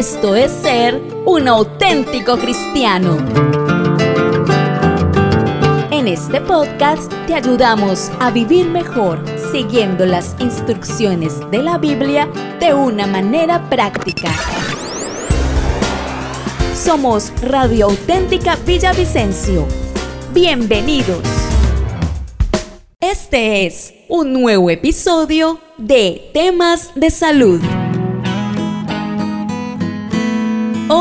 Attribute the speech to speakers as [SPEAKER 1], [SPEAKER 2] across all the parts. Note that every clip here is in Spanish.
[SPEAKER 1] Esto es ser un auténtico cristiano. En este podcast te ayudamos a vivir mejor siguiendo las instrucciones de la Biblia de una manera práctica. Somos Radio Auténtica Villavicencio. Bienvenidos. Este es un nuevo episodio de Temas de Salud.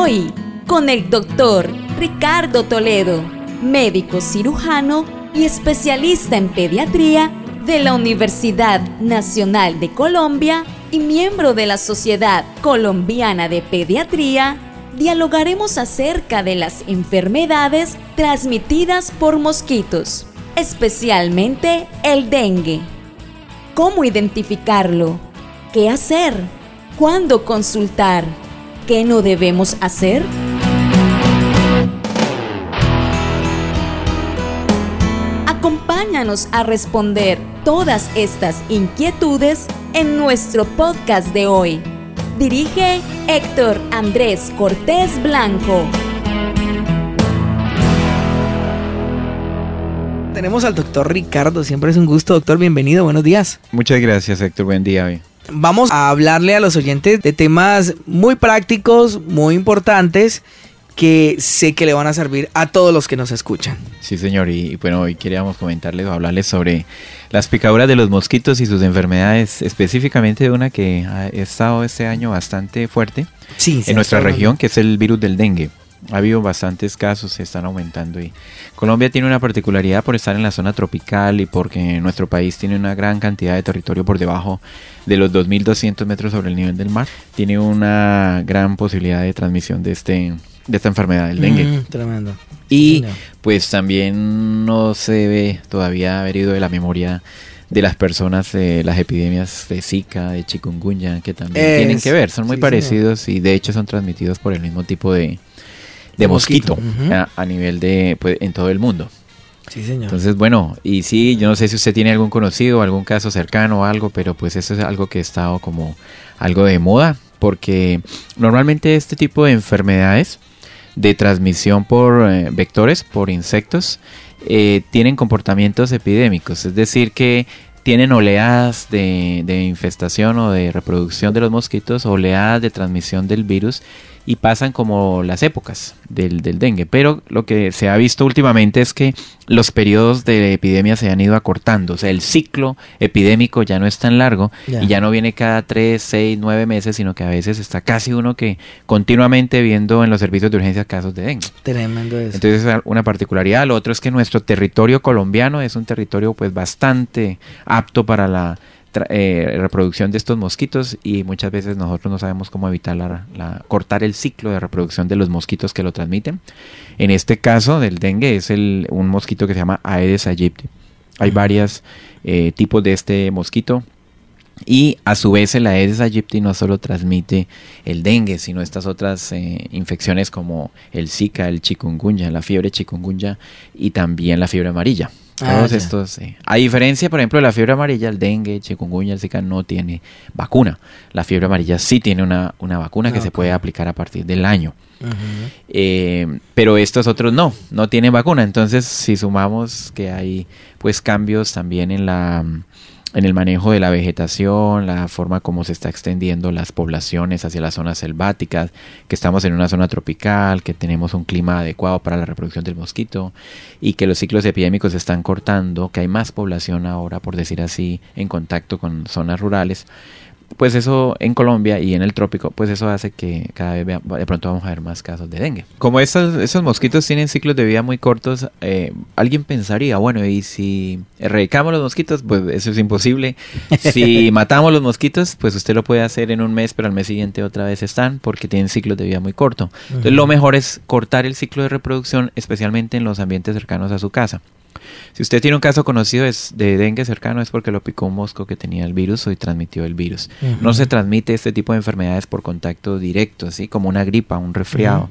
[SPEAKER 1] Hoy con el doctor Ricardo Toledo, médico cirujano y especialista en pediatría de la Universidad Nacional de Colombia y miembro de la Sociedad Colombiana de Pediatría, dialogaremos acerca de las enfermedades transmitidas por mosquitos especialmente el dengue. ¿Cómo identificarlo? ¿Qué hacer? ¿Cuándo consultar? ¿Qué no debemos hacer? Acompáñanos a responder todas estas inquietudes en nuestro podcast de hoy. Dirige Héctor Andrés Cortés Blanco.
[SPEAKER 2] tenemos al doctor Ricardo. Siempre es un gusto, doctor. Bienvenido, buenos días.
[SPEAKER 3] Muchas gracias, Héctor. Buen día.
[SPEAKER 2] Vamos a hablarle a los oyentes de temas muy prácticos, muy importantes que sé que le van a servir a todos los que nos escuchan.
[SPEAKER 3] Sí, señor, y, bueno, hoy queríamos comentarles o hablarles sobre las picaduras de los mosquitos y sus enfermedades, específicamente de una que ha estado este año bastante fuerte en nuestra región, que es el virus del dengue ha habido bastantes casos, se están aumentando y Colombia tiene una particularidad por estar en la zona tropical y porque nuestro país tiene una gran cantidad de territorio por debajo de los 2.200 metros sobre el nivel del mar, tiene una gran posibilidad de transmisión de este de esta enfermedad, el dengue.
[SPEAKER 2] Mm, tremendo.
[SPEAKER 3] Y pues también no se debe todavía haber ido de la memoria de las personas de las epidemias de Zika, de chikungunya, que también tienen que ver, son muy parecidos y de hecho son transmitidos por el mismo tipo de, de mosquito, a, nivel de, pues, en todo el mundo.
[SPEAKER 2] Sí, señor.
[SPEAKER 3] Entonces, bueno, y sí, yo no sé si usted tiene algún conocido, algún caso cercano o algo, pero pues eso es algo que ha estado como algo de moda, porque normalmente este tipo de enfermedades de transmisión por eh, vectores, por insectos, eh, tienen comportamientos epidémicos, es decir, que tienen oleadas de, de, infestación o de reproducción de los mosquitos, oleadas de transmisión del virus y pasan como las épocas del, dengue. Pero lo que se ha visto últimamente es que los periodos de epidemia se han ido acortando. O sea, el ciclo epidémico ya no es tan largo y ya no viene cada 3, 6, 9 meses, sino que a veces está casi uno que continuamente viendo en los servicios de urgencia casos de dengue.
[SPEAKER 2] Tremendo eso.
[SPEAKER 3] Entonces es una particularidad. Lo otro es que nuestro territorio colombiano es un territorio pues bastante apto para la eh, reproducción de estos mosquitos y muchas veces nosotros no sabemos cómo evitar la, cortar el ciclo de reproducción de los mosquitos que lo transmiten. En este caso del dengue es el, un mosquito que se llama Aedes aegypti. Hay varios eh, tipos de este mosquito. Y a su vez el Aedes aegypti no solo transmite el dengue, sino estas otras eh, infecciones como el Zika, el chikungunya, la fiebre chikungunya y también la fiebre amarilla. Ah, Todos estos. A diferencia, por ejemplo, de la fiebre amarilla, el dengue, el chikungunya, el zika no tiene vacuna. La fiebre amarilla sí tiene una, una vacuna que se puede aplicar a partir del año. Eh, pero estos otros no, no tienen vacuna. Entonces, si sumamos que hay pues cambios también en la en el manejo de la vegetación, la forma como se está extendiendo las poblaciones hacia las zonas selváticas, que estamos en una zona tropical, que tenemos un clima adecuado para la reproducción del mosquito y que los ciclos epidémicos se están cortando, que hay más población ahora, por decir así, en contacto con zonas rurales pues eso en Colombia y en el trópico, pues eso hace que cada vez de pronto vamos a ver más casos de dengue. Como esos, esos mosquitos tienen ciclos de vida muy cortos, eh, alguien pensaría, bueno, y si erradicamos los mosquitos, pues eso es imposible. Si matamos los mosquitos, pues usted lo puede hacer en un mes, pero al mes siguiente otra vez están porque tienen ciclos de vida muy corto. Entonces lo mejor es cortar el ciclo de reproducción, especialmente en los ambientes cercanos a su casa. Si usted tiene un caso conocido de dengue cercano es porque lo picó un mosco que tenía el virus o y transmitió el virus. No se transmite este tipo de enfermedades por contacto directo, así como una gripa, un resfriado.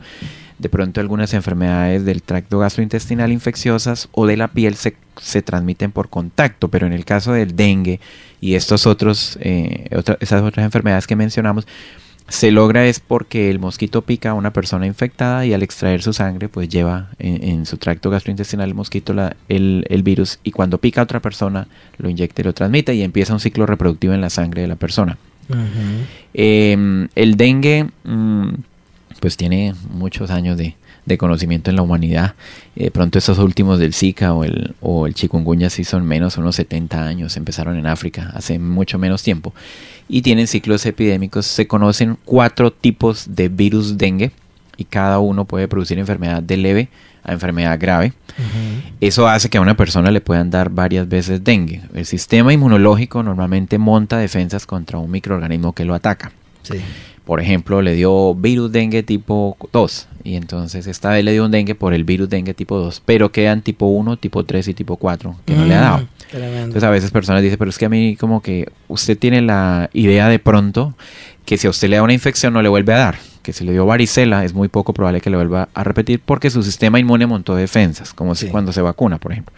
[SPEAKER 3] De pronto algunas enfermedades del tracto gastrointestinal infecciosas o de la piel se, se transmiten por contacto, pero en el caso del dengue y estos otros, eh, esas otras enfermedades que mencionamos, se logra es porque el mosquito pica a una persona infectada y al extraer su sangre pues lleva en, su tracto gastrointestinal el mosquito el, el, virus y cuando pica a otra persona lo inyecta y lo transmite y empieza un ciclo reproductivo en la sangre de la persona. Em, el dengue mm, pues tiene muchos años de, de conocimiento en la humanidad. Eh, pronto estos últimos del Zika o el, o el chikungunya sí son menos, unos 70 años, empezaron en África hace mucho menos tiempo y tienen ciclos epidémicos. Se conocen cuatro tipos de virus dengue y cada uno puede producir enfermedad de leve a enfermedad grave. Eso hace que a una persona le puedan dar varias veces dengue. El sistema inmunológico normalmente monta defensas contra un microorganismo que lo ataca. Sí por ejemplo, le dio virus dengue tipo 2 y entonces esta vez le dio un dengue por el virus dengue tipo 2, pero quedan tipo 1, tipo 3 y tipo 4 que no le ha dado. Mm, entonces a veces personas dicen, pero es que a mí como que usted tiene la idea de pronto que si a usted le da una infección no le vuelve a dar, que si le dio varicela es muy poco probable que le vuelva a repetir porque su sistema inmune montó defensas, como si cuando se vacuna, por ejemplo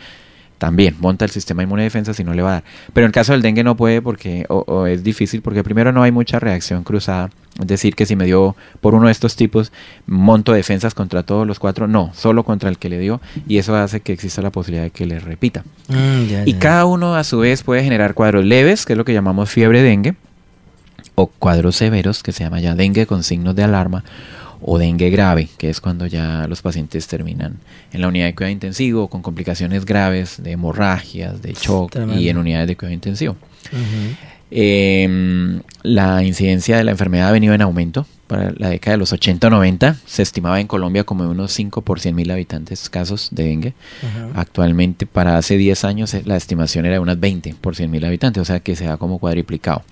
[SPEAKER 3] también monta el sistema inmune de defensa si no le va a dar. Pero en el caso del dengue no puede porque o, es difícil porque primero no hay mucha reacción cruzada. Es decir, que si me dio por uno de estos tipos, monto defensas contra todos los cuatro. No, solo contra el que le dio y eso hace que exista la posibilidad de que le repita. Mm, y cada uno a su vez puede generar cuadros leves, que es lo que llamamos fiebre dengue, o cuadros severos, que se llama ya dengue con signos de alarma, o dengue grave, que es cuando ya los pacientes terminan en la unidad de cuidado intensivo con complicaciones graves de hemorragias, de shock y en unidades de cuidado intensivo. Em, la incidencia de la enfermedad ha venido en aumento. Para la década de los 80-90 se estimaba en Colombia como de unos 5 por 100 mil habitantes casos de dengue. Actualmente, para hace 10 años, eh, la estimación era de unas 20 por 100 mil habitantes, o sea que se ha como cuadriplicado.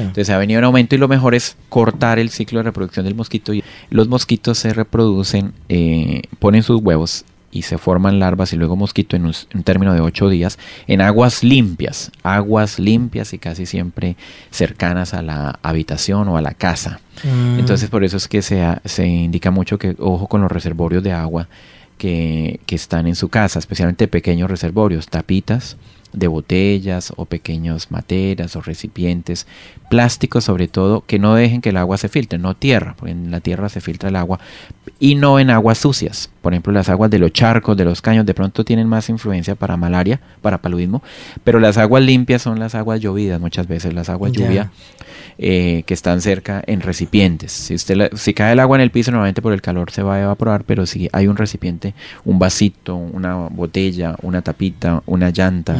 [SPEAKER 3] Entonces ha venido en aumento y lo mejor es cortar el ciclo de reproducción del mosquito. Los mosquitos se reproducen, eh, ponen sus huevos y se forman larvas y luego mosquito en un, término de ocho días en aguas limpias, aguas limpias y casi siempre cercanas a la habitación o a la casa. Mm. Entonces por eso es que se, se indica mucho que ojo con los reservorios de agua que, que están en su casa, especialmente pequeños reservorios, tapitas, de botellas o pequeños materas o recipientes, plásticos sobre todo, que no dejen que el agua se filtre, no tierra, porque en la tierra se filtra el agua, y no en aguas sucias. Por ejemplo, las aguas de los charcos, de los caños, de pronto tienen más influencia para malaria, para paludismo, pero las aguas limpias son las aguas llovidas, muchas veces las aguas lluvia eh, que están cerca en recipientes. Si, usted si cae el agua en el piso, normalmente por el calor se va a evaporar, pero si hay un recipiente, un vasito, una botella, una tapita, una llanta,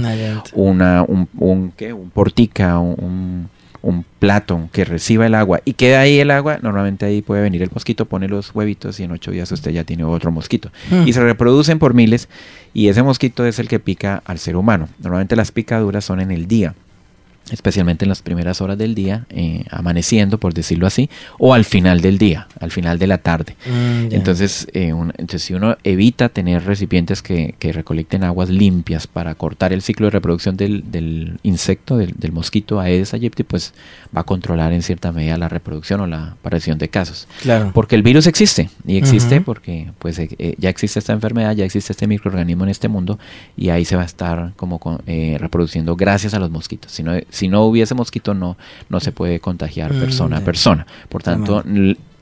[SPEAKER 3] una, un, un, un portica, un, un plato que reciba el agua y queda ahí el agua, normalmente ahí puede venir el mosquito, pone los huevitos y en ocho días usted ya tiene otro mosquito. Mm. Y se reproducen por miles y ese mosquito es el que pica al ser humano. Normalmente las picaduras son en el día especialmente en las primeras horas del día, eh, amaneciendo, por decirlo así, o al final del día, al final de la tarde. Mm, entonces, eh, entonces, si uno evita tener recipientes que, que, recolecten aguas limpias para cortar el ciclo de reproducción del, del insecto, del, del, mosquito Aedes aegypti, pues va a controlar en cierta medida la reproducción o la aparición de casos. Claro. Porque el virus existe, y existe porque pues eh, ya existe esta enfermedad, ya existe este microorganismo en este mundo, y ahí se va a estar como reproduciendo gracias a los mosquitos. Si no, si no hubiese mosquito no, no se puede contagiar mm, persona a persona. Por tanto,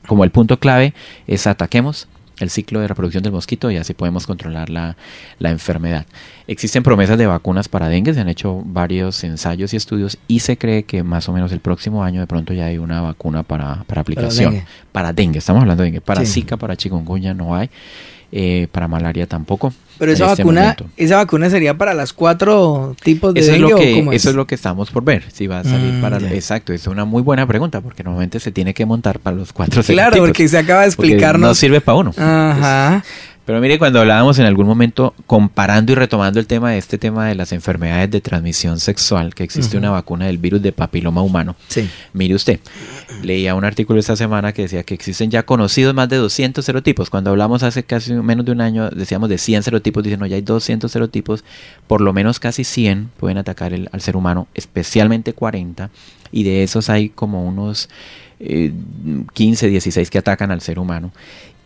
[SPEAKER 3] como el punto clave es ataquemos el ciclo de reproducción del mosquito y así podemos controlar la, enfermedad. Existen promesas de vacunas para dengue, se han hecho varios ensayos y estudios y se cree que más o menos el próximo año de pronto ya hay una vacuna para, para aplicación. Para dengue. estamos hablando de dengue. Para Zika, para chikungunya no hay. Eh, para malaria tampoco.
[SPEAKER 2] Pero esa este vacuna, esa vacuna sería para las cuatro tipos de
[SPEAKER 3] eso es lo que, Eso es? lo que estamos por ver, si va a salir mm, para... Exacto, es una muy buena pregunta, porque normalmente se tiene que montar para los cuatro
[SPEAKER 2] Claro, porque se acaba de explicarnos.
[SPEAKER 3] No sirve para uno. Ajá. Pero mire, cuando hablábamos en algún momento, comparando y retomando el tema de este tema de las enfermedades de transmisión sexual, que existe una vacuna del virus de papiloma humano. Sí. Mire usted, leía un artículo esta semana que decía que existen ya conocidos más de 200 serotipos. Cuando hablamos hace casi menos de un año, decíamos de 100 serotipos, dicen, no, ya hay 200 serotipos, por lo menos casi 100 pueden atacar al ser humano, especialmente 40, y de esos hay como unos... 15, eh, 16 que atacan al ser humano.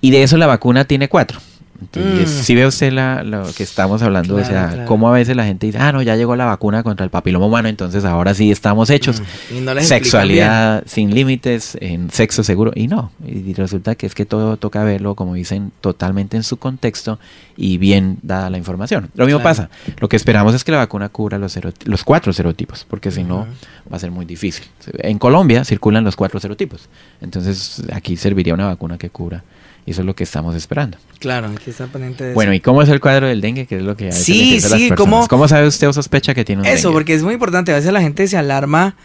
[SPEAKER 3] Y de eso la vacuna tiene cuatro Entonces,
[SPEAKER 2] Mm.
[SPEAKER 3] si ve usted la, lo que estamos hablando, o sea,
[SPEAKER 2] claro.
[SPEAKER 3] cómo a veces la gente dice, ah, no, ya llegó la vacuna contra el papiloma humano, entonces ahora sí estamos hechos.
[SPEAKER 2] Mm, no explican
[SPEAKER 3] Sexualidad sin límites, en sexo seguro, y no. Y resulta que es que todo toca verlo, como dicen, totalmente en su contexto y bien dada la información. Lo mismo
[SPEAKER 2] Claro.
[SPEAKER 3] pasa. Lo que esperamos es que la vacuna cubra los, los cuatro serotipos, porque si no, va a ser muy difícil. En Colombia circulan los cuatro serotipos, entonces aquí serviría una vacuna que cubra. Y eso es lo que estamos esperando.
[SPEAKER 2] Claro, hay que estar pendiente de
[SPEAKER 3] Bueno,
[SPEAKER 2] eso.
[SPEAKER 3] ¿y cómo es el cuadro del dengue? Que es lo que a veces
[SPEAKER 2] Sí,
[SPEAKER 3] a las
[SPEAKER 2] sí,
[SPEAKER 3] personas.
[SPEAKER 2] ¿cómo-
[SPEAKER 3] ¿Cómo sabe usted o sospecha que tiene un
[SPEAKER 2] Eso,
[SPEAKER 3] dengue?
[SPEAKER 2] porque es muy importante. A veces la gente se alarma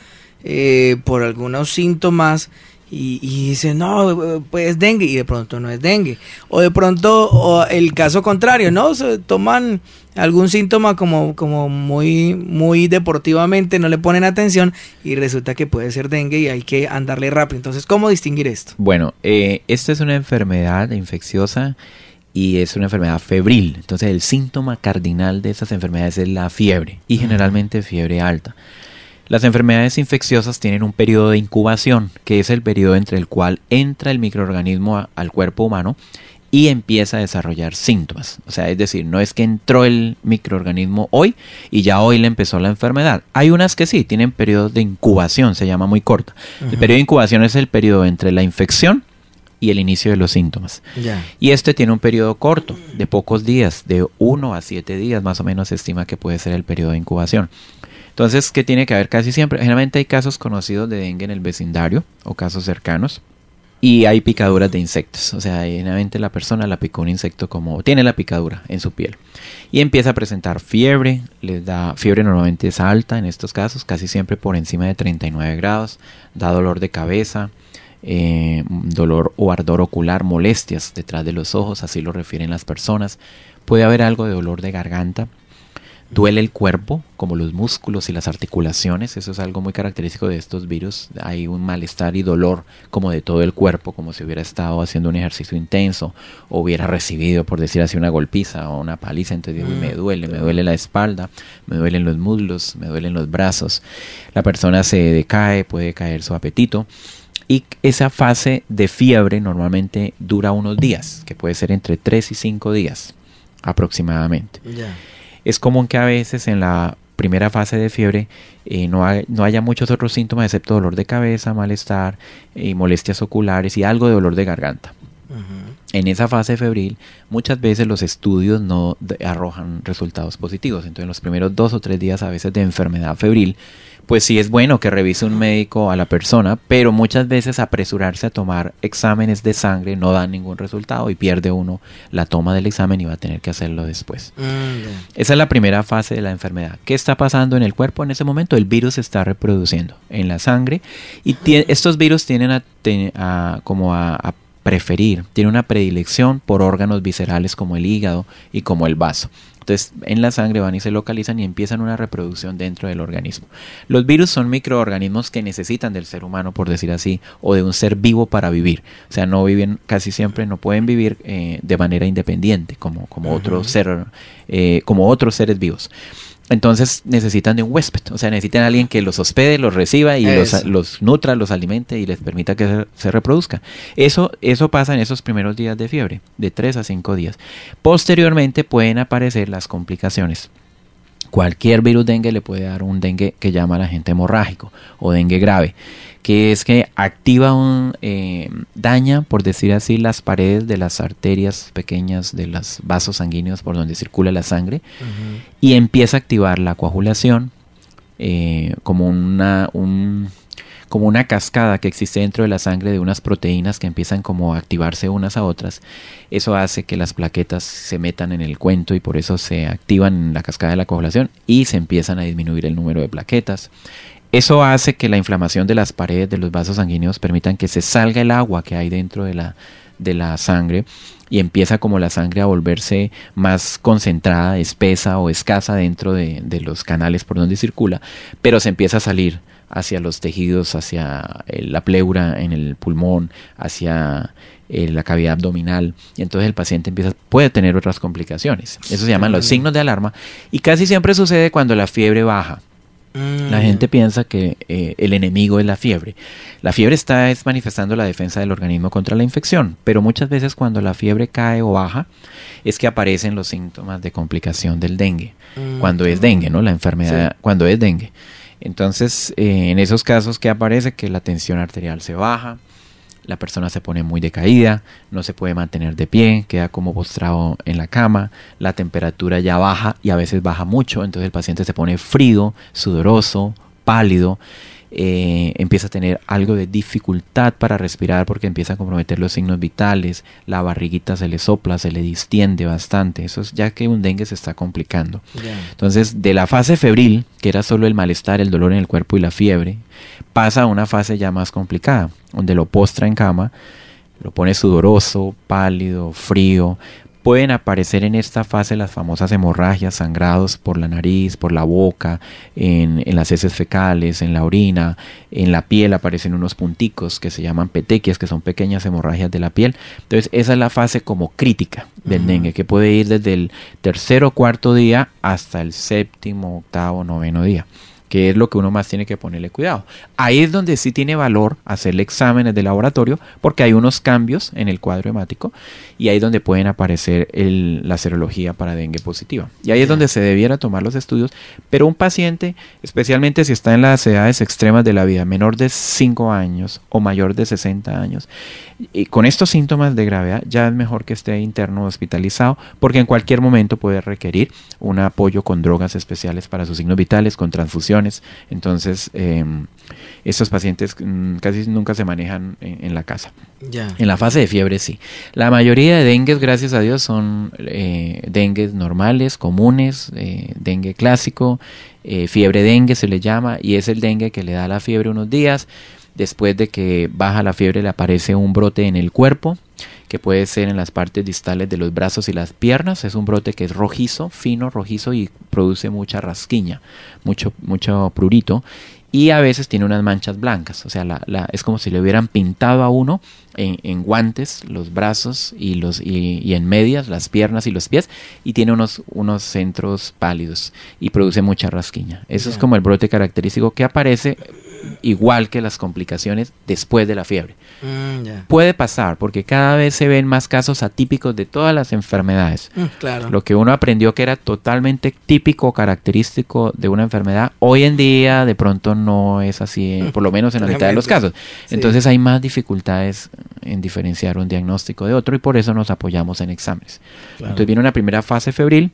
[SPEAKER 2] eh, por algunos síntomas y, y dice, no, pues es dengue, y de pronto no es dengue. O de pronto, o el caso contrario, ¿no? Se toman algún síntoma como, como muy, muy deportivamente, no le ponen atención y resulta que puede ser dengue y hay que andarle rápido. Entonces, ¿cómo distinguir esto?
[SPEAKER 3] Bueno, eh, esta es una enfermedad infecciosa y es una enfermedad febril. Entonces el síntoma cardinal de esas enfermedades es la fiebre y generalmente fiebre alta. Las enfermedades infecciosas tienen un periodo de incubación, que es el periodo entre el cual entra el microorganismo a- al cuerpo humano y empieza a desarrollar síntomas. O sea, es decir, no es que entró el microorganismo hoy y ya hoy le empezó la enfermedad. Hay unas que sí, tienen periodos de incubación, se llama muy corta. El periodo de incubación es el periodo entre la infección y el inicio de los síntomas. Y este tiene un periodo corto, de pocos días, de 1 a 7 días más o menos se estima que puede ser el periodo de incubación. Entonces, ¿qué tiene que haber casi siempre? Generalmente hay casos conocidos de dengue en el vecindario o casos cercanos. Y hay picaduras de insectos. O sea, generalmente la persona la picó un insecto como tiene la picadura en su piel. Y empieza a presentar fiebre. Les da fiebre normalmente es alta en estos casos, casi siempre por encima de 39 grados. Da dolor de cabeza, eh, dolor o ardor ocular, molestias detrás de los ojos, así lo refieren las personas. Puede haber algo de dolor de garganta. Duele el cuerpo, como los músculos y las articulaciones, eso es algo muy característico de estos virus. Hay un malestar y dolor como de todo el cuerpo, como si hubiera estado haciendo un ejercicio intenso o hubiera recibido, por decir así, una golpiza o una paliza. Entonces, me duele, me duele la espalda, me duelen los muslos, me duelen los brazos. La persona se decae, puede caer su apetito. Y esa fase de fiebre normalmente dura unos días, que puede ser entre 3 y 5 días aproximadamente.
[SPEAKER 2] Ya.
[SPEAKER 3] Es común que a veces en la primera fase de fiebre eh, no, no haya muchos otros síntomas excepto dolor de cabeza, malestar y molestias oculares y algo de dolor de garganta. En esa fase febril muchas veces los estudios no arrojan resultados positivos. Entonces en los primeros dos o tres días a veces de enfermedad febril, pues sí es bueno que revise un médico a la persona, pero muchas veces apresurarse a tomar exámenes de sangre no da ningún resultado y pierde uno la toma del examen y va a tener que hacerlo después.
[SPEAKER 2] Mm.
[SPEAKER 3] Esa es la primera fase de la enfermedad. ¿Qué está pasando en el cuerpo en ese momento? El virus se está reproduciendo en la sangre y estos virus tienen a, como a, a preferir, tienen una predilección por órganos viscerales como el hígado y como el vaso. Entonces en la sangre van y se localizan y empiezan una reproducción dentro del organismo. Los virus son microorganismos que necesitan del ser humano, por decir así, o de un ser vivo para vivir. O sea, no viven casi siempre, no pueden vivir eh, de manera independiente como, como otro ser, eh, como otros seres vivos. Entonces necesitan de un huésped, o sea, necesitan a alguien que los hospede, los reciba y los, nutra, los alimente y les permita que se, se reproduzcan. Eso, eso pasa en esos primeros días de fiebre, de 3 a 5 días. Posteriormente pueden aparecer las complicaciones. Cualquier virus dengue le puede dar un dengue que llama la gente hemorrágico o dengue grave, que es que activa un eh, daña, por decir así, las paredes de las arterias pequeñas de los vasos sanguíneos por donde circula la sangre y empieza a activar la coagulación eh, como una un- como una cascada que existe dentro de la sangre de unas proteínas que empiezan como a activarse unas a otras. Eso hace que las plaquetas se metan en el cuento y por eso se activan en la cascada de la coagulación y se empiezan a disminuir el número de plaquetas. Eso hace que la inflamación de las paredes de los vasos sanguíneos permitan que se salga el agua que hay dentro de la, de la sangre y empieza como la sangre a volverse más concentrada, espesa o escasa dentro de, de los canales por donde circula, pero se empieza a salir hacia los tejidos, hacia eh, la pleura en el pulmón, hacia eh, la cavidad abdominal y entonces el paciente empieza puede tener otras complicaciones. Eso se llaman los signos de alarma y casi siempre sucede cuando la fiebre baja. Mm. La gente piensa que eh, el enemigo es la fiebre. La fiebre está es manifestando la defensa del organismo contra la infección, pero muchas veces cuando la fiebre cae o baja es que aparecen los síntomas de complicación del dengue. Mm. Cuando es dengue, ¿no? La enfermedad, cuando es dengue. Entonces, eh, en esos casos, ¿qué aparece? Que la tensión arterial se baja, la persona se pone muy decaída, no se puede mantener de pie, queda como postrado en la cama, la temperatura ya baja y a veces baja mucho, entonces el paciente se pone frío, sudoroso, pálido, eh, empieza a tener algo de dificultad para respirar porque empieza a comprometer los signos vitales, la barriguita se le sopla, se le distiende bastante, eso es ya que un dengue se está complicando. Entonces, de la fase febril, que era solo el malestar, el dolor en el cuerpo y la fiebre, pasa a una fase ya más complicada, donde lo postra en cama, lo pone sudoroso, pálido, frío, Pueden aparecer en esta fase las famosas hemorragias, sangrados por la nariz, por la boca, en, las heces fecales, en la orina, en la piel aparecen unos punticos que se llaman petequias, que son pequeñas hemorragias de la piel. Entonces esa es la fase como crítica del dengue, que puede ir desde el tercer o cuarto día hasta el séptimo, octavo, noveno día que es lo que uno más tiene que ponerle cuidado. Ahí es donde sí tiene valor hacerle exámenes de laboratorio porque hay unos cambios en el cuadro hemático y ahí es donde pueden aparecer la serología para dengue positiva. Y ahí es donde se debiera tomar los estudios, pero un paciente, especialmente si está en las edades extremas de la vida, menor de 5 años o mayor de 60 años, y con estos síntomas de gravedad ya es mejor que esté interno hospitalizado porque en cualquier momento puede requerir un apoyo con drogas especiales para sus signos vitales, con Entonces, em, estos pacientes mm, casi nunca se manejan en, la casa. En la fase de fiebre sí. La mayoría de dengues, gracias a Dios, son eh, dengues normales, comunes, eh, dengue clásico, eh, fiebre dengue se le llama, y es el dengue que le da la fiebre unos días Después de que baja la fiebre le aparece un brote en el cuerpo, que puede ser en las partes distales de los brazos y las piernas. Es un brote que es rojizo, fino, rojizo y produce mucha rasquiña, mucho, mucho prurito. Y a veces tiene unas manchas blancas, o sea, la, es como si le hubieran pintado a uno en, guantes los brazos y, los, y, en medias las piernas y los pies y tiene unos, unos centros pálidos y produce mucha rasquiña. Eso es como el brote característico que aparece igual que las complicaciones después de la fiebre. Mm, Puede pasar porque cada vez se ven más casos atípicos de todas las enfermedades. Mm, Lo que uno aprendió que era totalmente típico, característico de una enfermedad, hoy en día de pronto no es así, mm, por lo menos en la mitad de los casos. Entonces hay más dificultades en diferenciar un diagnóstico de otro y por eso nos apoyamos en exámenes. Entonces viene una primera fase febril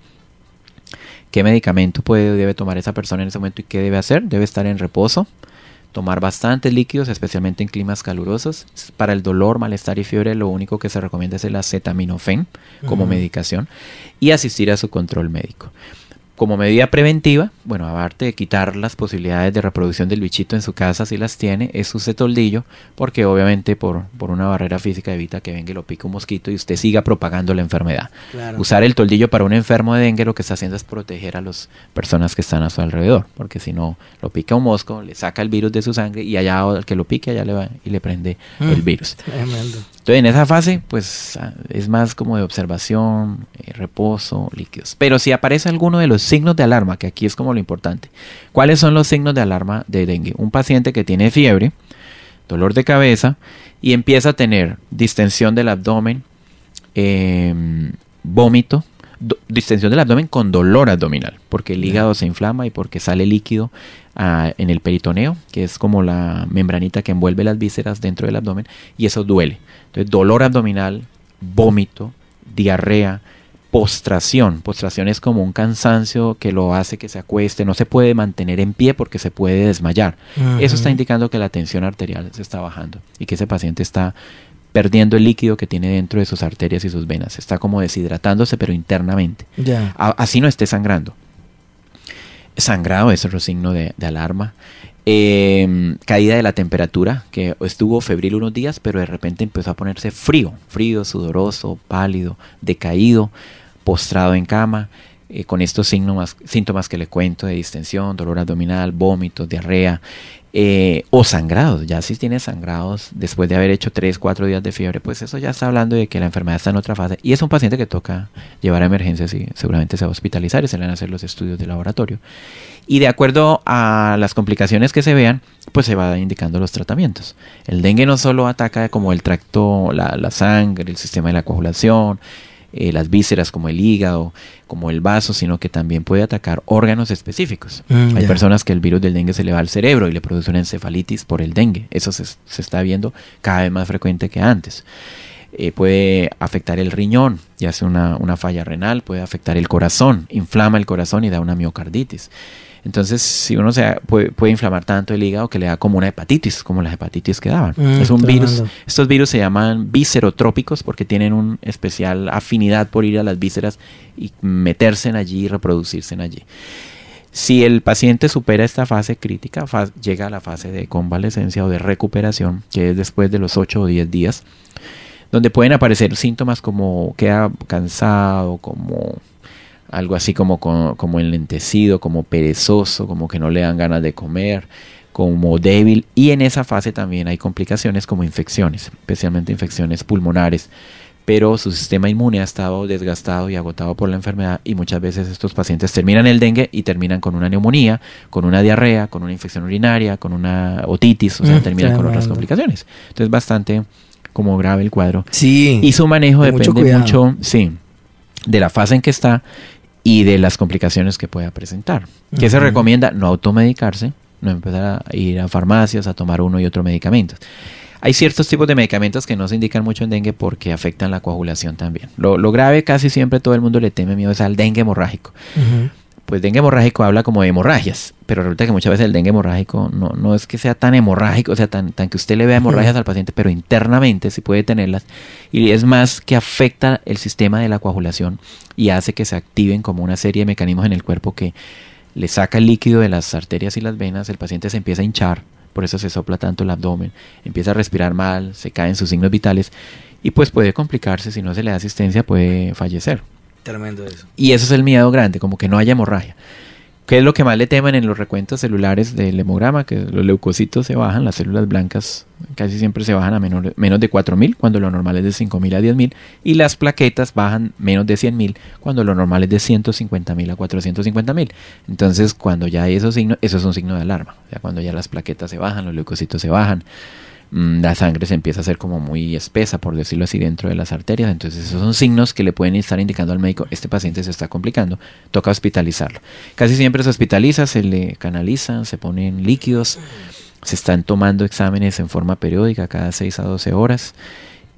[SPEAKER 3] qué medicamento puede debe tomar esa persona en ese momento y qué debe hacer. Debe estar en reposo, tomar bastantes líquidos, especialmente en climas calurosos. Para el dolor, malestar y fiebre, lo único que se recomienda es el acetaminofén como medicación y asistir a su control médico. Como medida preventiva, bueno, aparte de quitar las posibilidades de reproducción del bichito en su casa si las tiene, es use toldillo, porque obviamente por, por una barrera física evita que venga y lo pique un mosquito y usted siga propagando la enfermedad. Usar el toldillo para un enfermo de dengue lo que está haciendo es proteger a las personas que están a su alrededor, porque si no lo pica un mosco, le saca el virus de su sangre y allá al que lo pique allá le va y le prende el mm, virus. Entonces en esa fase pues ah, es más como de observación, eh, reposo, líquidos. Pero si aparece alguno de los signos de alarma, que aquí es como lo importante. ¿Cuáles son los signos de alarma de dengue? Un paciente que tiene fiebre, dolor de cabeza y empieza a tener distensión del abdomen, em, vómito, distensión del abdomen con dolor abdominal, porque el hígado se inflama y porque sale líquido en el peritoneo, que es como la membranita que envuelve las vísceras dentro del abdomen, y eso duele. Entonces, dolor abdominal, vómito, diarrea, postración. Postración es como un cansancio que lo hace que se acueste, no se puede mantener en pie porque se puede desmayar. Eso está indicando que la tensión arterial se está bajando y que ese paciente está perdiendo el líquido que tiene dentro de sus arterias y sus venas. Está como deshidratándose, pero internamente. así no esté sangrando. Sangrado es otro signo de, alarma. Em, caída de la temperatura, que estuvo febril unos días, pero de repente empezó a ponerse frío, frío, sudoroso, pálido, decaído postrado en cama, eh, con estos síntomas, síntomas que le cuento de distensión, dolor abdominal, vómitos, diarrea, eh, o sangrados. Ya si tiene sangrados después de haber hecho 3, 4 días de fiebre, pues eso ya está hablando de que la enfermedad está en otra fase. Y es un paciente que toca llevar a emergencias y seguramente se va a hospitalizar y se le van a hacer los estudios de laboratorio. Y de acuerdo a las complicaciones que se vean, pues se va indicando los tratamientos. El dengue no solo ataca como el tracto, la, la sangre, el sistema de la coagulación, eh, las vísceras como el hígado, como el vaso, sino que también puede atacar órganos específicos.
[SPEAKER 2] Mm,
[SPEAKER 3] Hay personas que el virus del dengue se le va al cerebro y le produce una encefalitis por el dengue. Eso se, se está viendo cada vez más frecuente que antes. Eh, puede afectar el riñón y hace una, una falla renal, puede afectar el corazón, inflama el corazón y da una miocarditis. Entonces, si uno se puede, puede inflamar tanto el hígado que le da como una hepatitis, como las hepatitis que daban.
[SPEAKER 2] Mm,
[SPEAKER 3] es un virus. Estos virus se llaman viscerotrópicos porque tienen una especial afinidad por ir a las vísceras y meterse en allí y reproducirse en allí. Si el paciente supera esta fase crítica, llega a la fase de convalecencia o de recuperación, que es después de los 8 o 10 días, donde pueden aparecer síntomas como queda cansado, como algo así como, co- como enlentecido, como perezoso, como que no le dan ganas de comer, como débil. Y en esa fase también hay complicaciones como infecciones, especialmente infecciones pulmonares. Pero su sistema inmune ha estado desgastado y agotado por la enfermedad y muchas veces estos pacientes terminan el dengue y terminan con una neumonía, con una diarrea, con una infección urinaria, con una otitis, o sea,
[SPEAKER 2] Mm,
[SPEAKER 3] terminan con otras complicaciones. Entonces bastante como grave el cuadro.
[SPEAKER 2] Sí.
[SPEAKER 3] Y su manejo
[SPEAKER 2] de mucho
[SPEAKER 3] depende
[SPEAKER 2] cuidado.
[SPEAKER 3] mucho, sí, de la fase en que está y de las complicaciones que pueda presentar. ¿Qué se recomienda? No automedicarse, no empezar a ir a farmacias a tomar uno y otro medicamento. Hay ciertos tipos de medicamentos que no se indican mucho en dengue porque afectan la coagulación también. Lo, lo grave casi siempre todo el mundo le teme miedo es al dengue hemorrágico. Pues dengue hemorrágico habla como de hemorragias, pero resulta que muchas veces el dengue hemorrágico no, no es que sea tan hemorrágico, o sea, tan, tan que usted le vea hemorragias al paciente, pero internamente sí puede tenerlas. Y es más que afecta el sistema de la coagulación y hace que se activen como una serie de mecanismos en el cuerpo que le saca el líquido de las arterias y las venas, el paciente se empieza a hinchar, por eso se sopla tanto el abdomen, empieza a respirar mal, se caen sus signos vitales y pues puede complicarse, si no se le da asistencia puede fallecer.
[SPEAKER 2] Tremendo eso.
[SPEAKER 3] Y eso es el miedo grande, como que no haya hemorragia. ¿Qué es lo que más le temen en los recuentos celulares del hemograma? Que los leucocitos se bajan, las células blancas casi siempre se bajan a menor- menos de 4.000, cuando lo normal es de 5.000 a 10.000, y las plaquetas bajan menos de 100.000, cuando lo normal es de 150.000 a 450.000. Entonces, cuando ya hay esos signos, eso es un signo de alarma. O sea, cuando ya las plaquetas se bajan, los leucocitos se bajan, la sangre se empieza a hacer como muy espesa, por decirlo así, dentro de las arterias. Entonces, esos son signos que le pueden estar indicando al médico, este paciente se está complicando, toca hospitalizarlo. Casi siempre se hospitaliza, se le canalizan, se ponen líquidos, se están tomando exámenes en forma periódica cada 6 a 12 horas.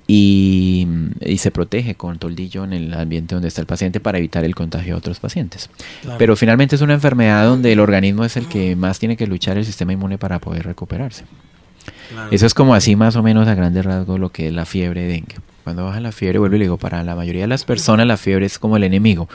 [SPEAKER 3] Y, y se protege con toldillo en el ambiente donde está el paciente para evitar el contagio a otros pacientes.
[SPEAKER 2] Claro.
[SPEAKER 3] Pero finalmente es una enfermedad donde el organismo es el que más tiene que luchar el sistema inmune para poder recuperarse.
[SPEAKER 2] Claro.
[SPEAKER 3] Eso es como así más o menos a grandes rasgos lo que es la fiebre dengue. Cuando baja la fiebre, vuelvo y le digo, para la mayoría de las personas la fiebre es como el enemigo.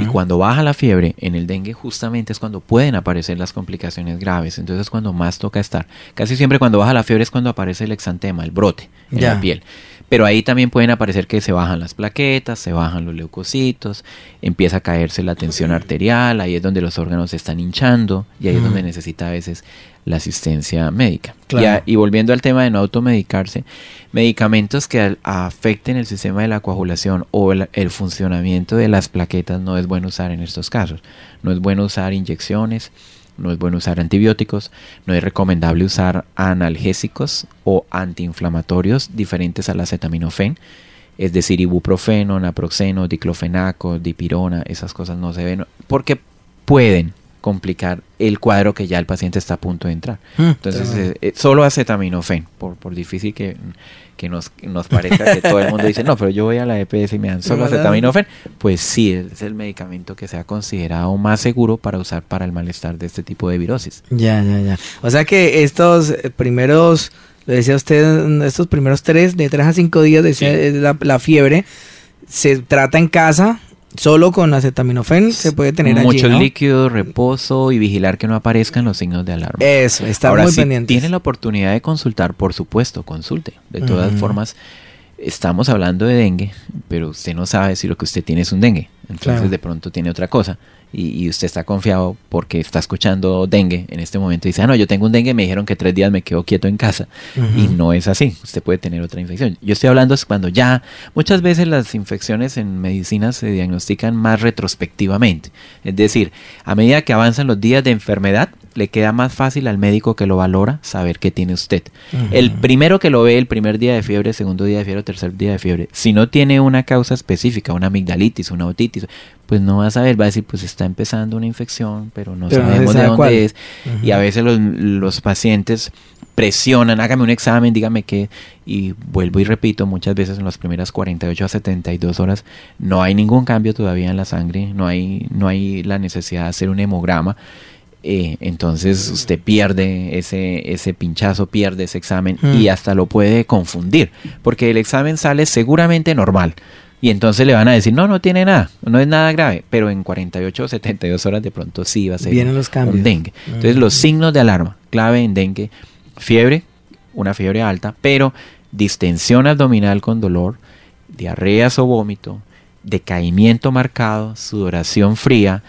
[SPEAKER 3] Y cuando baja la fiebre en el dengue justamente es cuando pueden aparecer las complicaciones graves. Entonces es cuando más toca estar. Casi siempre cuando baja la fiebre es cuando aparece el exantema, el brote en la piel. Pero ahí también pueden aparecer que se bajan las plaquetas, se bajan los leucocitos, empieza a caerse la tensión arterial, ahí es donde los órganos se están hinchando y ahí es donde necesita a veces la asistencia médica.
[SPEAKER 2] Claro.
[SPEAKER 3] Y, a- y volviendo al tema de no automedicarse, medicamentos que al- afecten el sistema de la coagulación o el, el funcionamiento de las plaquetas no es bueno usar en estos casos. No es bueno usar inyecciones, no es bueno usar antibióticos, no es recomendable usar analgésicos o antiinflamatorios diferentes al acetaminofén, es decir, ibuprofeno, naproxeno, diclofenaco, dipirona, esas cosas no se ven porque pueden complicar el cuadro que ya el paciente está a punto de entrar.
[SPEAKER 2] Mm,
[SPEAKER 3] Entonces, eh, eh, solo acetaminofén, por, por difícil que, que nos, nos parezca que todo el mundo dice, no, pero yo voy a la EPS y me dan solo acetaminofén, pues sí, es el medicamento que se ha considerado más seguro para usar para el malestar de este tipo de virosis.
[SPEAKER 2] Ya, ya, ya. O sea que estos primeros, lo decía usted, estos primeros tres, de tres a cinco días, decía,
[SPEAKER 3] Sí.
[SPEAKER 2] la, la fiebre, se trata en casa, solo con acetaminofén, se puede tener
[SPEAKER 3] Mucho
[SPEAKER 2] allí, ¿no?
[SPEAKER 3] líquido, reposo y vigilar que no aparezcan los signos de alarma.
[SPEAKER 2] Eso, estar
[SPEAKER 3] Ahora,
[SPEAKER 2] muy
[SPEAKER 3] si
[SPEAKER 2] pendientes.
[SPEAKER 3] tiene la oportunidad de consultar, por supuesto, consulte. De todas formas, estamos hablando de dengue, pero usted no sabe si lo que usted tiene es un dengue. Entonces,
[SPEAKER 2] Claro.
[SPEAKER 3] de pronto tiene otra cosa. Y, usted está confiado porque está escuchando dengue en este momento y dice, ah, no, yo tengo un dengue, me dijeron que tres días me quedo quieto en casa. Y no es así, usted puede tener otra infección. Yo estoy hablando cuando ya, muchas veces las infecciones en medicina se diagnostican más retrospectivamente. Es decir, a medida que avanzan los días de enfermedad, le queda más fácil al médico que lo valora saber qué tiene usted. El primero que lo ve el primer día de fiebre, segundo día de fiebre, tercer día de fiebre, si no tiene una causa específica, una amigdalitis, una otitis, pues no va a saber, va a decir, pues está empezando una infección, pero no sabemos de dónde es. Y a veces los, los pacientes presionan, hágame un examen, dígame qué, y vuelvo y repito, muchas veces en las primeras 48 a 72 horas no hay ningún cambio todavía en la sangre, no hay, no hay la necesidad de hacer un hemograma. Eh, entonces usted pierde ese, ese pinchazo, pierde ese examen y hasta lo puede confundir, porque el examen sale seguramente normal. Y entonces le van a decir, no, no tiene nada, no es nada grave, pero en 48 o 72 horas de pronto sí va a ser
[SPEAKER 2] Vienen los cambios.
[SPEAKER 3] un dengue. Entonces los signos de alarma, clave en dengue, fiebre, una fiebre alta, pero distensión abdominal con dolor, diarreas o vómito, decaimiento marcado, sudoración fría,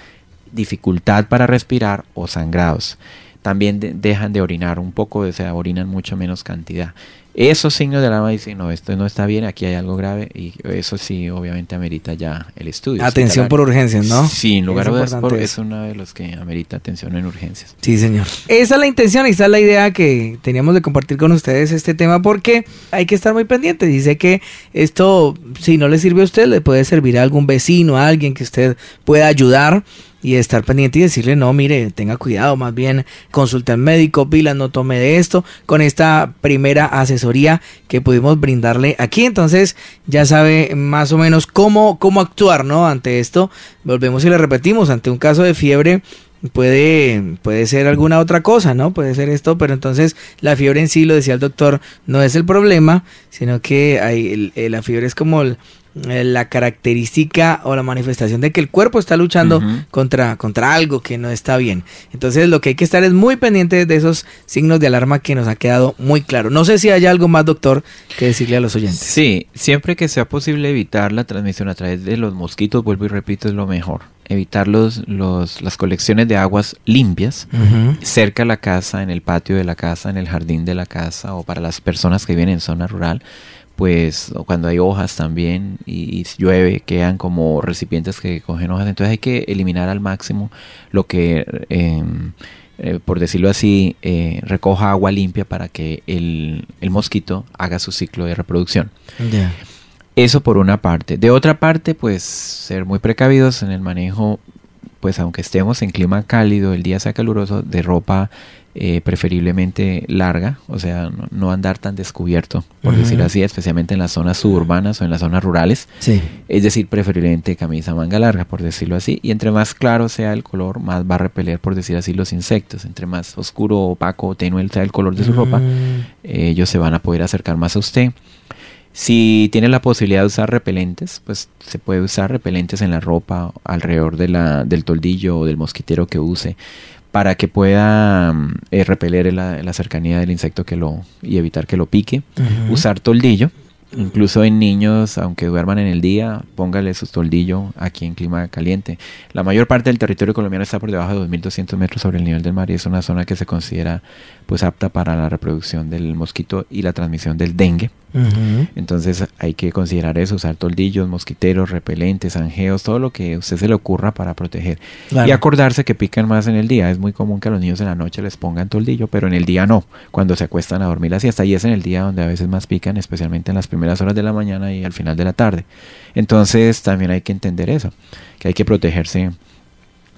[SPEAKER 3] dificultad para respirar o sangrados. También dejan de orinar un poco, o sea, orinan mucho menos cantidad. Esos signos de alarma dicen, no, esto no está bien, aquí hay algo grave y eso sí, obviamente amerita ya el estudio.
[SPEAKER 2] Atención por urgencias, ¿no?
[SPEAKER 3] Sí, en lugar de por, es uno de los que amerita atención en urgencias.
[SPEAKER 2] Sí, señor. Esa es la intención y esa es la idea que teníamos de compartir con ustedes este tema porque hay que estar muy pendientes. Dice que esto, si no le sirve a usted, le puede servir a algún vecino, a alguien que usted pueda ayudar y estar pendiente y decirle, no, mire, tenga cuidado, más bien consulte al médico, pilas, no tome de esto, con esta primera asesoría que pudimos brindarle aquí. Entonces ya sabe más o menos cómo, cómo actuar, ¿no? Ante esto, volvemos y le repetimos, ante un caso de fiebre, puede, puede ser alguna otra cosa, ¿no? Puede ser esto, pero entonces la fiebre en sí, lo decía el doctor, no es el problema, sino que hay, la fiebre es como el, eh, la característica o la manifestación de que el cuerpo está luchando contra, contra algo que no está bien. Entonces lo que hay que estar es muy pendiente de esos signos de alarma que nos ha quedado muy claro. No sé si hay algo más, doctor, que decirle a los oyentes.
[SPEAKER 3] Sí, siempre que sea posible evitar la transmisión a través de los mosquitos, vuelvo y repito, es lo mejor. Evitar los, los, las colecciones de aguas limpias cerca de la casa, en el patio de la casa, en el jardín de la casa o para las personas que viven en zona rural pues cuando hay hojas también y, llueve quedan como recipientes que cogen hojas. Entonces hay que eliminar al máximo lo que em, eh, por decirlo así eh, recoja agua limpia para que el, mosquito haga su ciclo de reproducción. Eso por una parte. De otra parte pues ser muy precavidos en el manejo pues aunque estemos en clima cálido el día sea caluroso de ropa eh, preferiblemente larga, o sea, no, andar tan descubierto, por decir así, especialmente en las zonas suburbanas o en las zonas rurales.
[SPEAKER 2] Sí.
[SPEAKER 3] Es decir, preferiblemente camisa manga larga, por decirlo así. Y entre más claro sea el color, más va a repeler, por decir así, los insectos. Entre más oscuro, opaco o tenue sea el color de su ropa, ellos se van a poder acercar más a usted. Si tiene la posibilidad de usar repelentes, pues se puede usar repelentes en la ropa, alrededor de la, del toldillo o del mosquitero que use para que pueda eh, repeler la, la, cercanía del insecto que lo y evitar que lo pique. Usar toldillo Incluso en niños, aunque duerman en el día, póngale su toldillo aquí en clima caliente. La mayor parte del territorio colombiano está por debajo de 2.200 metros sobre el nivel del mar y es una zona que se considera pues apta para la reproducción del mosquito y la transmisión del dengue. Entonces hay que considerar eso, usar toldillos, mosquiteros, repelentes, angeos, todo lo que a usted se le ocurra para proteger. Y acordarse que pican más en el día. Es muy común que a los niños en la noche les pongan toldillo, pero en el día no, cuando se acuestan a dormir la siesta. Y es en el día donde a veces más pican, especialmente en las primeras primeras horas de la mañana y al final de la tarde. Entonces también hay que entender eso, que hay que protegerse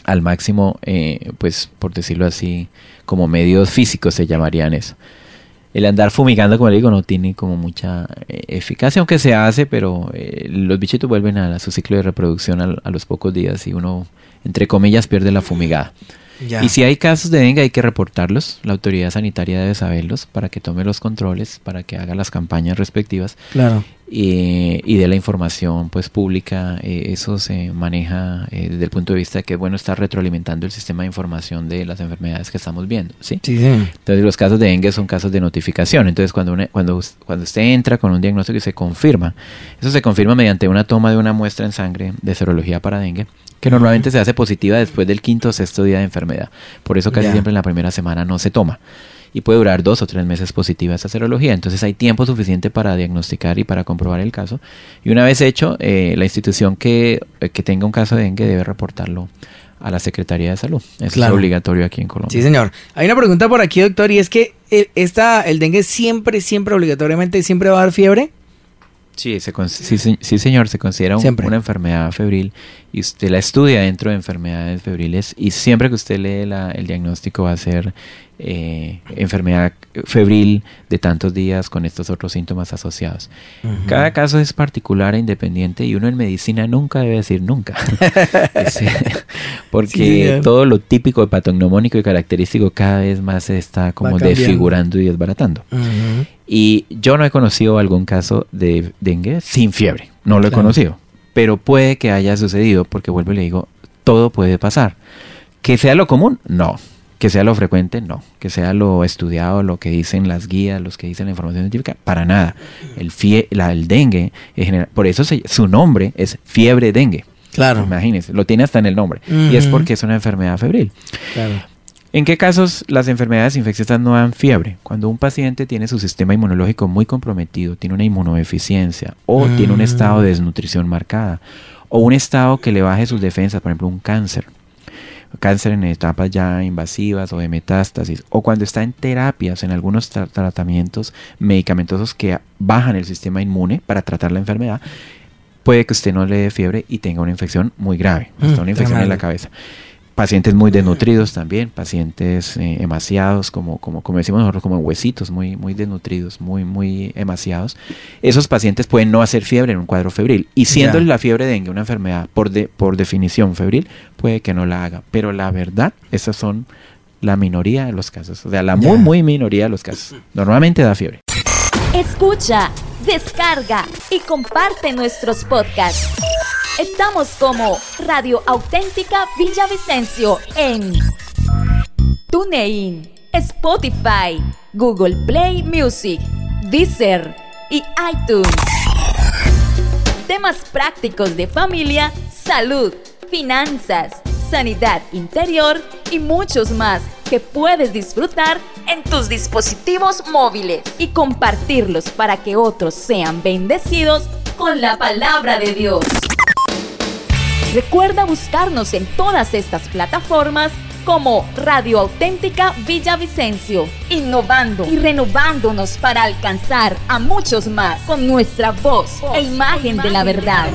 [SPEAKER 3] al máximo, eh, pues por decirlo así, como medios físicos se llamarían eso. El andar fumigando, como le digo, no tiene como mucha eh, eficacia, aunque se hace, pero eh, los bichitos vuelven a, su ciclo de reproducción a, los pocos días y uno, entre comillas, pierde la fumigada. Y si hay casos de dengue hay que reportarlos, la autoridad sanitaria debe saberlos para que tome los controles, para que haga las campañas respectivas.
[SPEAKER 2] Claro
[SPEAKER 3] y de la información pues pública eh, eso se maneja eh, desde el punto de vista de que bueno está retroalimentando el sistema de información de las enfermedades que estamos viendo ¿sí? entonces los casos de dengue son casos de notificación entonces cuando cuando cuando usted entra con un diagnóstico y se confirma eso se confirma mediante una toma de una muestra en sangre de serología para dengue que normalmente se hace hace positiva después del quinto o sexto día de enfermedad. Por eso casi siempre en la primera semana no se toma y puede durar dos o tres meses positiva esa serología. Entonces hay tiempo suficiente para diagnosticar y para comprobar el caso. Y una vez hecho, eh, la institución que, que tenga un caso de dengue debe reportarlo a la Secretaría de Salud. Eso es obligatorio aquí en Colombia.
[SPEAKER 2] Sí, señor. Hay una pregunta por aquí, doctor, y es que el, esta, el dengue siempre, siempre, obligatoriamente, siempre va a dar fiebre.
[SPEAKER 3] Sí, sí, señor, se considera una enfermedad febril y usted la estudia dentro de enfermedades febriles y siempre que usted lee el diagnóstico va a ser eh, enfermedad febril de tantos días con estos otros síntomas asociados. Cada caso es particular e independiente y uno en medicina nunca debe decir nunca. porque todo lo típico, patognomónico y característico cada vez más se está como desfigurando y desbaratando. Y yo no he conocido algún caso de dengue sin fiebre, no lo he conocido, pero puede que haya sucedido porque vuelvo y le digo, todo puede pasar. Que sea lo común, no que sea lo frecuente, no. Que sea lo estudiado, lo que dicen las guías, los que dicen la información científica, para nada. El, fie la, el dengue, por eso su nombre es fiebre dengue. Claro. Imagínense, lo tiene hasta en el nombre. Y es porque es una enfermedad febril. Claro. ¿En qué casos las enfermedades infecciosas no dan fiebre? Cuando un paciente tiene su sistema inmunológico muy comprometido, tiene una inmunodeficiencia o tiene un estado de desnutrición marcada o un estado que le baje sus defensas, por ejemplo, un cáncer cáncer en etapas ya invasivas o de metástasis, o cuando está en terapias, en algunos tratamientos medicamentosos que bajan el sistema inmune para tratar la enfermedad, puede que usted no le dé fiebre y tenga una infección muy grave, hasta mm, una infección en la cabeza pacientes muy desnutridos también, pacientes eh, emaciados, como, como, como decimos nosotros, como huesitos, muy, muy desnutridos, muy, muy emaciados. Esos pacientes pueden no hacer fiebre en un cuadro febril. Y siendo la fiebre dengue una enfermedad por, de, por definición febril, puede que no la haga. Pero la verdad, esas son la minoría de los casos. O sea, la muy, muy minoría de los casos. Normalmente da fiebre.
[SPEAKER 1] Escucha, descarga y comparte nuestros podcasts. Estamos como Radio Auténtica Villavicencio en TuneIn, Spotify, Google Play Music, Deezer y iTunes. Temas prácticos de familia, salud, finanzas, sanidad interior y muchos más que puedes disfrutar en tus dispositivos móviles y compartirlos para que otros sean bendecidos con la palabra de Dios. Recuerda buscarnos en todas estas plataformas como Radio Auténtica Villavicencio, innovando. Y renovándonos para alcanzar a muchos más con nuestra voz, e imagen, de la verdad.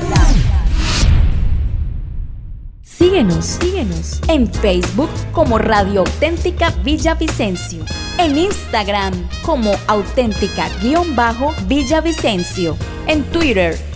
[SPEAKER 1] Síguenos, síguenos en Facebook como Radio Auténtica Villavicencio, en Instagram como auténtica-villavicencio, en Twitter